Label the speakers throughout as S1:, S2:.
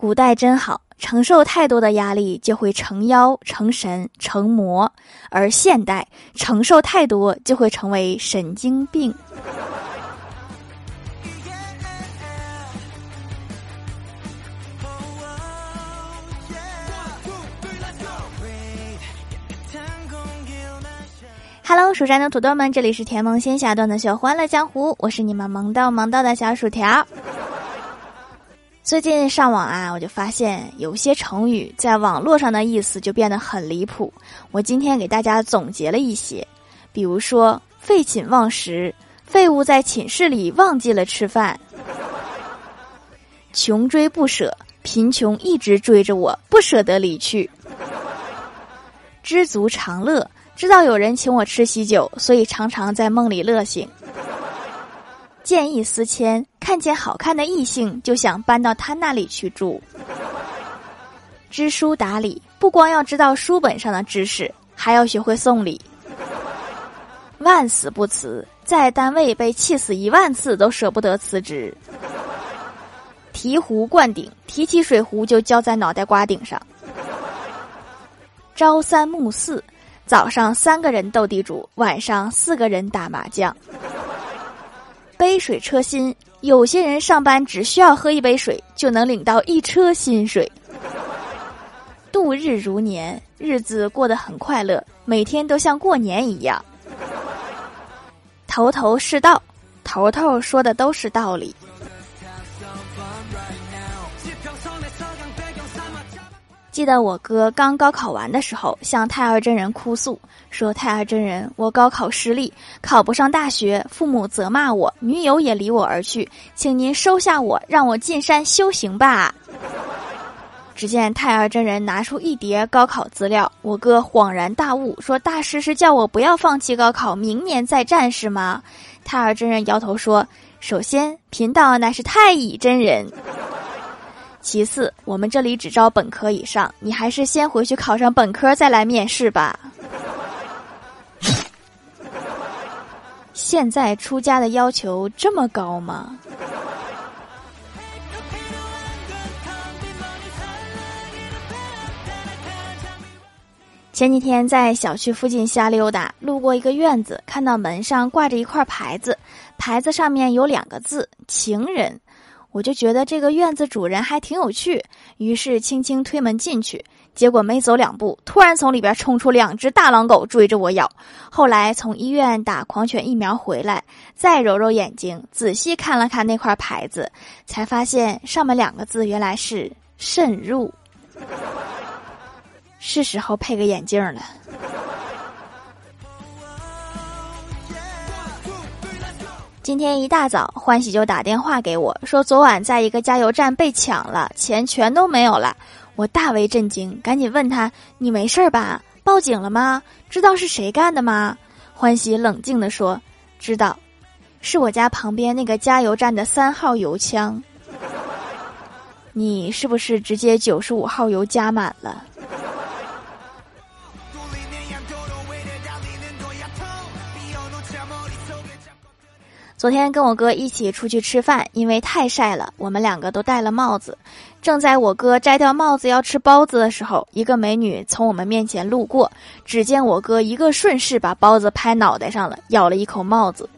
S1: 古代真好，承受太多的压力就会成妖、成神、成魔；而现代承受太多就会成为神经病。Hello，蜀山的土豆们，这里是甜萌仙侠段的秀欢乐江湖，我是你们萌到萌到的小薯条。最近上网啊，我就发现有些成语在网络上的意思就变得很离谱。我今天给大家总结了一些，比如说“废寝忘食”，废物在寝室里忘记了吃饭；“穷追不舍”，贫穷一直追着我不舍得离去；“知足常乐”。知道有人请我吃喜酒，所以常常在梦里乐醒。见异思迁，看见好看的异性就想搬到他那里去住。知书达理，不光要知道书本上的知识，还要学会送礼。万死不辞，在单位被气死一万次都舍不得辞职。醍醐灌顶，提起水壶就浇在脑袋瓜顶上。朝三暮四。早上三个人斗地主，晚上四个人打麻将。水车薪，有些人上班只需要喝一杯水就能领到一车薪水。度日如年，日子过得很快乐，每天都像过年一样。头头是道，头头说的都是道理。记得我哥刚高考完的时候，向太二真人哭诉说：“太二真人，我高考失利，考不上大学，父母责骂我，女友也离我而去，请您收下我，让我进山修行吧。”只见太二真人拿出一叠高考资料，我哥恍然大悟说：“大师是叫我不要放弃高考，明年再战是吗？”太二真人摇头说：“首先，贫道乃是太乙真人。”其次，我们这里只招本科以上，你还是先回去考上本科再来面试吧。现在出家的要求这么高吗？前几天在小区附近瞎溜达，路过一个院子，看到门上挂着一块牌子，牌子上面有两个字“情人”。我就觉得这个院子主人还挺有趣，于是轻轻推门进去。结果没走两步，突然从里边冲出两只大狼狗追着我咬。后来从医院打狂犬疫苗回来，再揉揉眼睛，仔细看了看那块牌子，才发现上面两个字原来是“慎入”。是时候配个眼镜了。今天一大早，欢喜就打电话给我，说昨晚在一个加油站被抢了，钱全都没有了。我大为震惊，赶紧问他：“你没事吧？报警了吗？知道是谁干的吗？”欢喜冷静地说：“知道，是我家旁边那个加油站的三号油枪。你是不是直接九十五号油加满了？”昨天跟我哥一起出去吃饭，因为太晒了，我们两个都戴了帽子。正在我哥摘掉帽子要吃包子的时候，一个美女从我们面前路过，只见我哥一个顺势把包子拍脑袋上了，咬了一口帽子。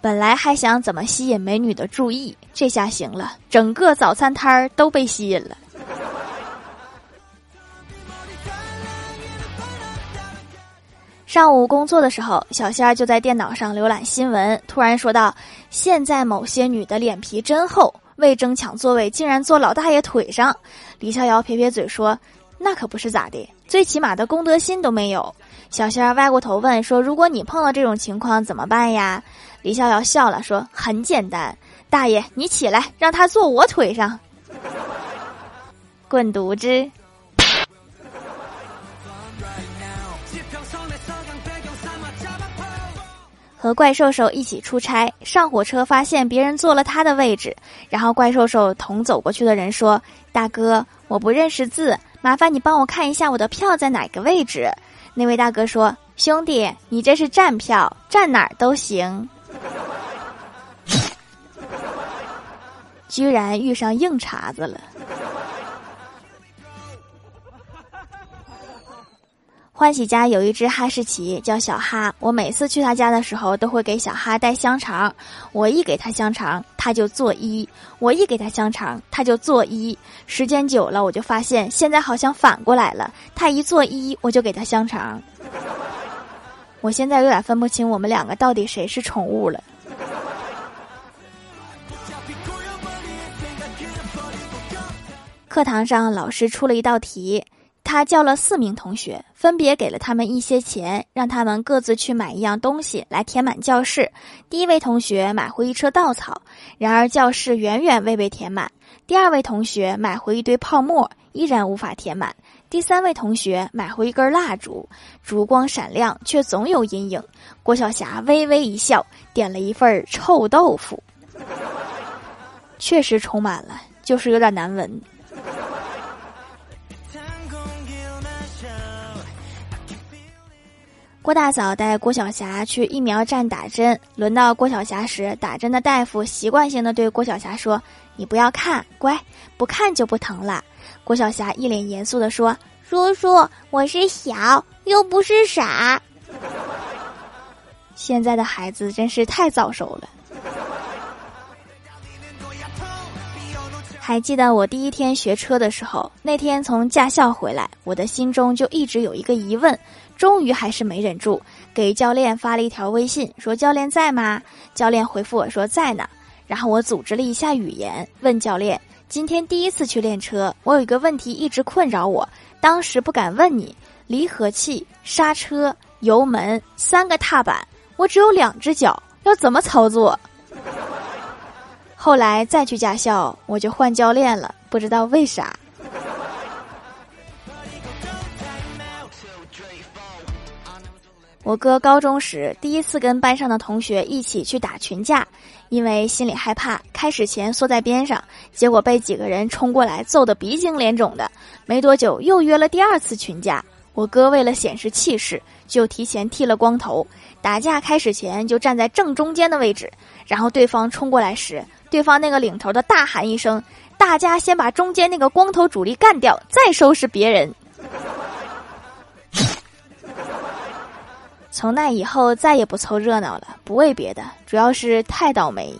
S1: 本来还想怎么吸引美女的注意，这下行了，整个早餐摊儿都被吸引了。上午工作的时候，小仙儿就在电脑上浏览新闻，突然说道：“现在某些女的脸皮真厚，为争抢座位，竟然坐老大爷腿上。”李逍遥撇撇嘴说：“那可不是咋的，最起码的公德心都没有。”小仙儿歪过头问说：“如果你碰到这种情况怎么办呀？”李逍遥笑了说：“很简单，大爷你起来，让他坐我腿上，滚犊子。”和怪兽兽一起出差，上火车发现别人坐了他的位置，然后怪兽兽同走过去的人说：“大哥，我不认识字，麻烦你帮我看一下我的票在哪个位置。”那位大哥说：“兄弟，你这是站票，站哪儿都行。”居然遇上硬茬子了。欢喜家有一只哈士奇，叫小哈。我每次去他家的时候，都会给小哈带香肠。我一给他香肠，他就作揖；我一给他香肠，他就作揖。时间久了，我就发现现在好像反过来了。他一作揖，我就给他香肠。我现在有点分不清我们两个到底谁是宠物了。课堂上，老师出了一道题。他叫了四名同学，分别给了他们一些钱，让他们各自去买一样东西来填满教室。第一位同学买回一车稻草，然而教室远远未被填满。第二位同学买回一堆泡沫，依然无法填满。第三位同学买回一根蜡烛，烛光闪亮，却总有阴影。郭晓霞微微一笑，点了一份臭豆腐，确实充满了，就是有点难闻。郭大嫂带郭晓霞去疫苗站打针，轮到郭晓霞时，打针的大夫习惯性的对郭晓霞说：“你不要看，乖，不看就不疼了。”郭晓霞一脸严肃的说：“叔叔，我是小，又不是傻。”现在的孩子真是太早熟了。还记得我第一天学车的时候，那天从驾校回来，我的心中就一直有一个疑问。终于还是没忍住，给教练发了一条微信，说：“教练在吗？”教练回复我说：“在呢。”然后我组织了一下语言，问教练：“今天第一次去练车，我有一个问题一直困扰我，当时不敢问你。离合器、刹车、油门三个踏板，我只有两只脚，要怎么操作？” 后来再去驾校，我就换教练了，不知道为啥。我哥高中时第一次跟班上的同学一起去打群架，因为心里害怕，开始前缩在边上，结果被几个人冲过来揍得鼻青脸肿的。没多久又约了第二次群架，我哥为了显示气势，就提前剃了光头。打架开始前就站在正中间的位置，然后对方冲过来时，对方那个领头的大喊一声：“大家先把中间那个光头主力干掉，再收拾别人。”从那以后再也不凑热闹了，不为别的，主要是太倒霉。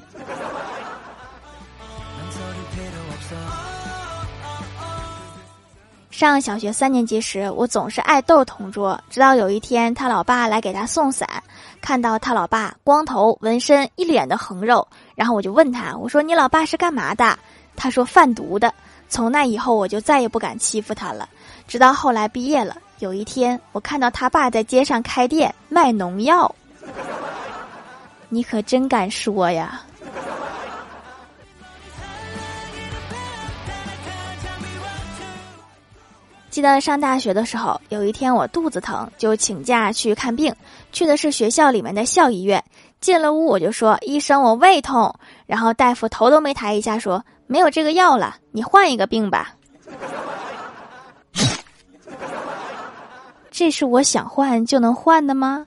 S1: 上小学三年级时，我总是爱逗同桌，直到有一天他老爸来给他送伞，看到他老爸光头纹身，一脸的横肉，然后我就问他，我说你老爸是干嘛的？他说贩毒的。从那以后，我就再也不敢欺负他了，直到后来毕业了。有一天，我看到他爸在街上开店卖农药，你可真敢说呀！记得上大学的时候，有一天我肚子疼，就请假去看病，去的是学校里面的校医院。进了屋，我就说：“医生，我胃痛。”然后大夫头都没抬一下说：“没有这个药了，你换一个病吧。”这是我想换就能换的吗？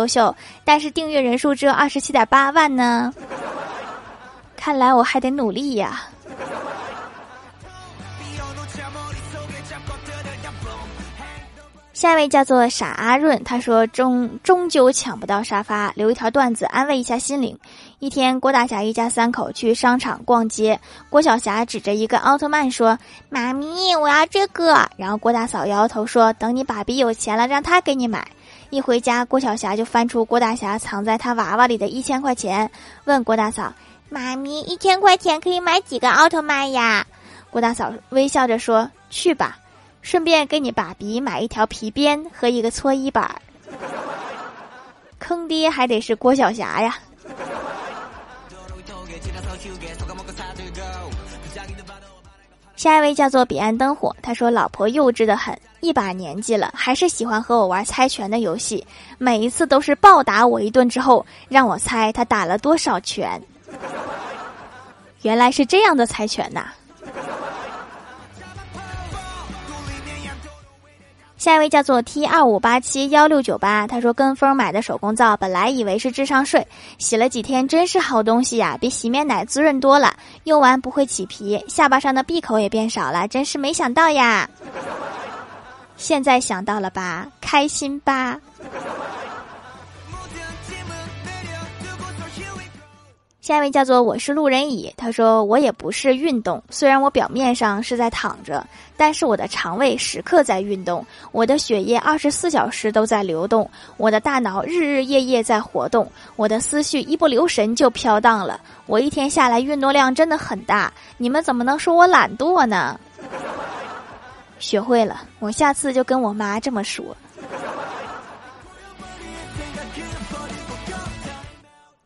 S1: 优秀，但是订阅人数只有二十七点八万呢。看来我还得努力呀。下一位叫做傻阿润，他说终终究抢不到沙发，留一条段子安慰一下心灵。一天，郭大侠一家三口去商场逛街，郭晓霞指着一个奥特曼说：“妈咪，我要这个。”然后郭大嫂摇摇头说：“等你爸比有钱了，让他给你买。”一回家，郭晓霞就翻出郭大侠藏在他娃娃里的一千块钱，问郭大嫂：“妈咪，一千块钱可以买几个奥特曼呀？”郭大嫂微笑着说：“去吧，顺便给你爸比买一条皮鞭和一个搓衣板。”坑爹还得是郭晓霞呀。下一位叫做彼岸灯火，他说：“老婆幼稚的很，一把年纪了，还是喜欢和我玩猜拳的游戏，每一次都是暴打我一顿之后，让我猜他打了多少拳。原来是这样的猜拳呐。”下一位叫做 T 二五八七幺六九八，他说跟风买的手工皂，本来以为是智商税，洗了几天真是好东西呀，比洗面奶滋润多了，用完不会起皮，下巴上的闭口也变少了，真是没想到呀！现在想到了吧，开心吧。下一位叫做我是路人乙，他说我也不是运动，虽然我表面上是在躺着，但是我的肠胃时刻在运动，我的血液二十四小时都在流动，我的大脑日日夜夜在活动，我的思绪一不留神就飘荡了，我一天下来运动量真的很大，你们怎么能说我懒惰呢？学会了，我下次就跟我妈这么说。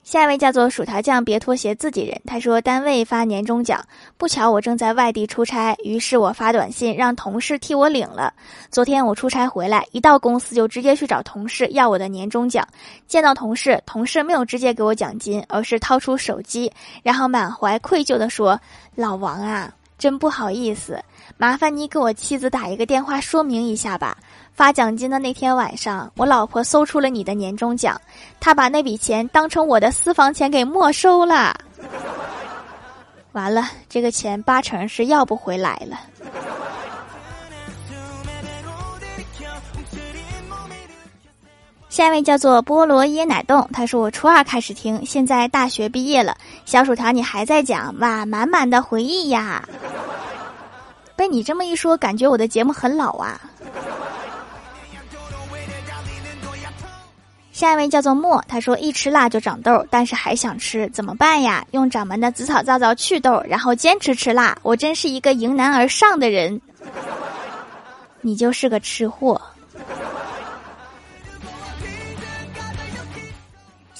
S1: 下一位叫做薯条酱，别拖鞋，自己人。他说单位发年终奖，不巧我正在外地出差，于是我发短信让同事替我领了。昨天我出差回来，一到公司就直接去找同事要我的年终奖。见到同事，同事没有直接给我奖金，而是掏出手机，然后满怀愧疚地说：“老王啊，真不好意思，麻烦你给我妻子打一个电话说明一下吧。”发奖金的那天晚上，我老婆搜出了你的年终奖，她把那笔钱当成我的私房钱给没收了。完了，这个钱八成是要不回来了。下一位叫做菠萝椰奶冻，他说我初二开始听，现在大学毕业了，小薯条你还在讲哇，满满的回忆呀。被你这么一说，感觉我的节目很老啊。下一位叫做莫，他说一吃辣就长痘，但是还想吃，怎么办呀？用掌门的紫草皂皂祛痘，然后坚持吃辣。我真是一个迎难而上的人，你就是个吃货。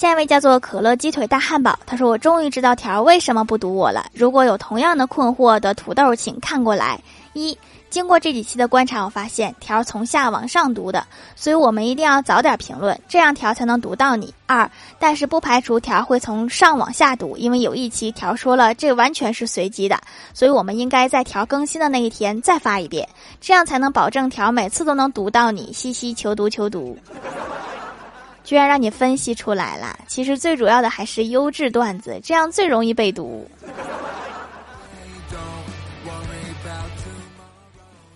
S1: 下一位叫做可乐鸡腿大汉堡，他说我终于知道条为什么不读我了。如果有同样的困惑的土豆，请看过来一。经过这几期的观察，我发现条从下往上读的，所以我们一定要早点评论，这样条才能读到你。二，但是不排除条会从上往下读，因为有一期条说了这完全是随机的，所以我们应该在条更新的那一天再发一遍，这样才能保证条每次都能读到你。嘻嘻求读求读，居然让你分析出来了，其实最主要的还是优质段子，这样最容易被读。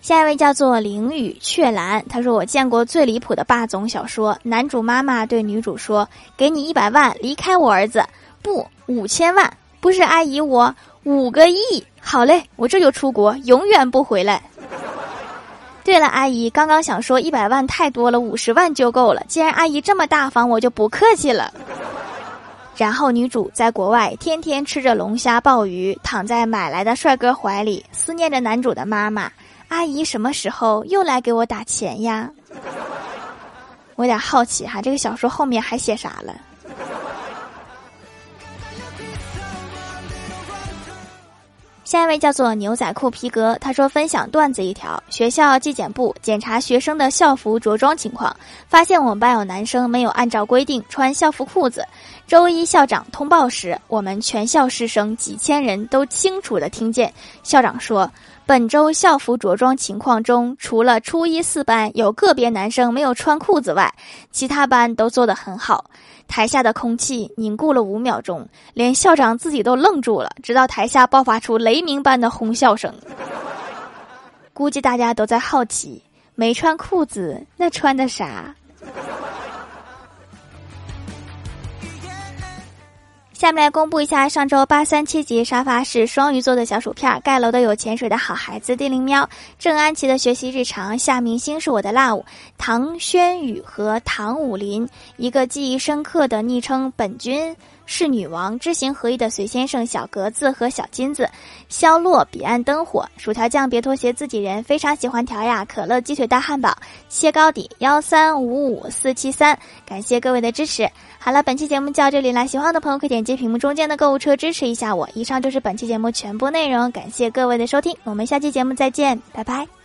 S1: 下一位叫做凌雨雀兰，他说：“我见过最离谱的霸总小说，男主妈妈对女主说：‘给你一百万，离开我儿子。’不，五千万，不是阿姨，我五个亿。好嘞，我这就出国，永远不回来。对了，阿姨，刚刚想说一百万太多了，五十万就够了。既然阿姨这么大方，我就不客气了。然后女主在国外天天吃着龙虾鲍鱼，躺在买来的帅哥怀里，思念着男主的妈妈。”阿姨什么时候又来给我打钱呀？我有点好奇哈，这个小说后面还写啥了？下一位叫做牛仔裤皮革，他说分享段子一条：学校纪检部检查学生的校服着装情况，发现我们班有男生没有按照规定穿校服裤子。周一校长通报时，我们全校师生几千人都清楚的听见校长说。本周校服着装情况中，除了初一四班有个别男生没有穿裤子外，其他班都做得很好。台下的空气凝固了五秒钟，连校长自己都愣住了，直到台下爆发出雷鸣般的哄笑声。估计大家都在好奇，没穿裤子那穿的啥？下面来公布一下上周八三七级沙发是双鱼座的小薯片，盖楼的有潜水的好孩子地灵喵，郑安琪的学习日常，夏明星是我的 love，唐轩宇和唐武林，一个记忆深刻的昵称本君，是女王知行合一的随先生小格子和小金子，肖洛彼岸灯火，薯条酱别拖鞋自己人非常喜欢条呀，可乐鸡腿大汉堡，切糕底幺三五五四七三，感谢各位的支持。好了，本期节目就到这里啦，喜欢的朋友可以点击屏幕中间的购物车支持一下我。以上就是本期节目全部内容，感谢各位的收听，我们下期节目再见，拜拜。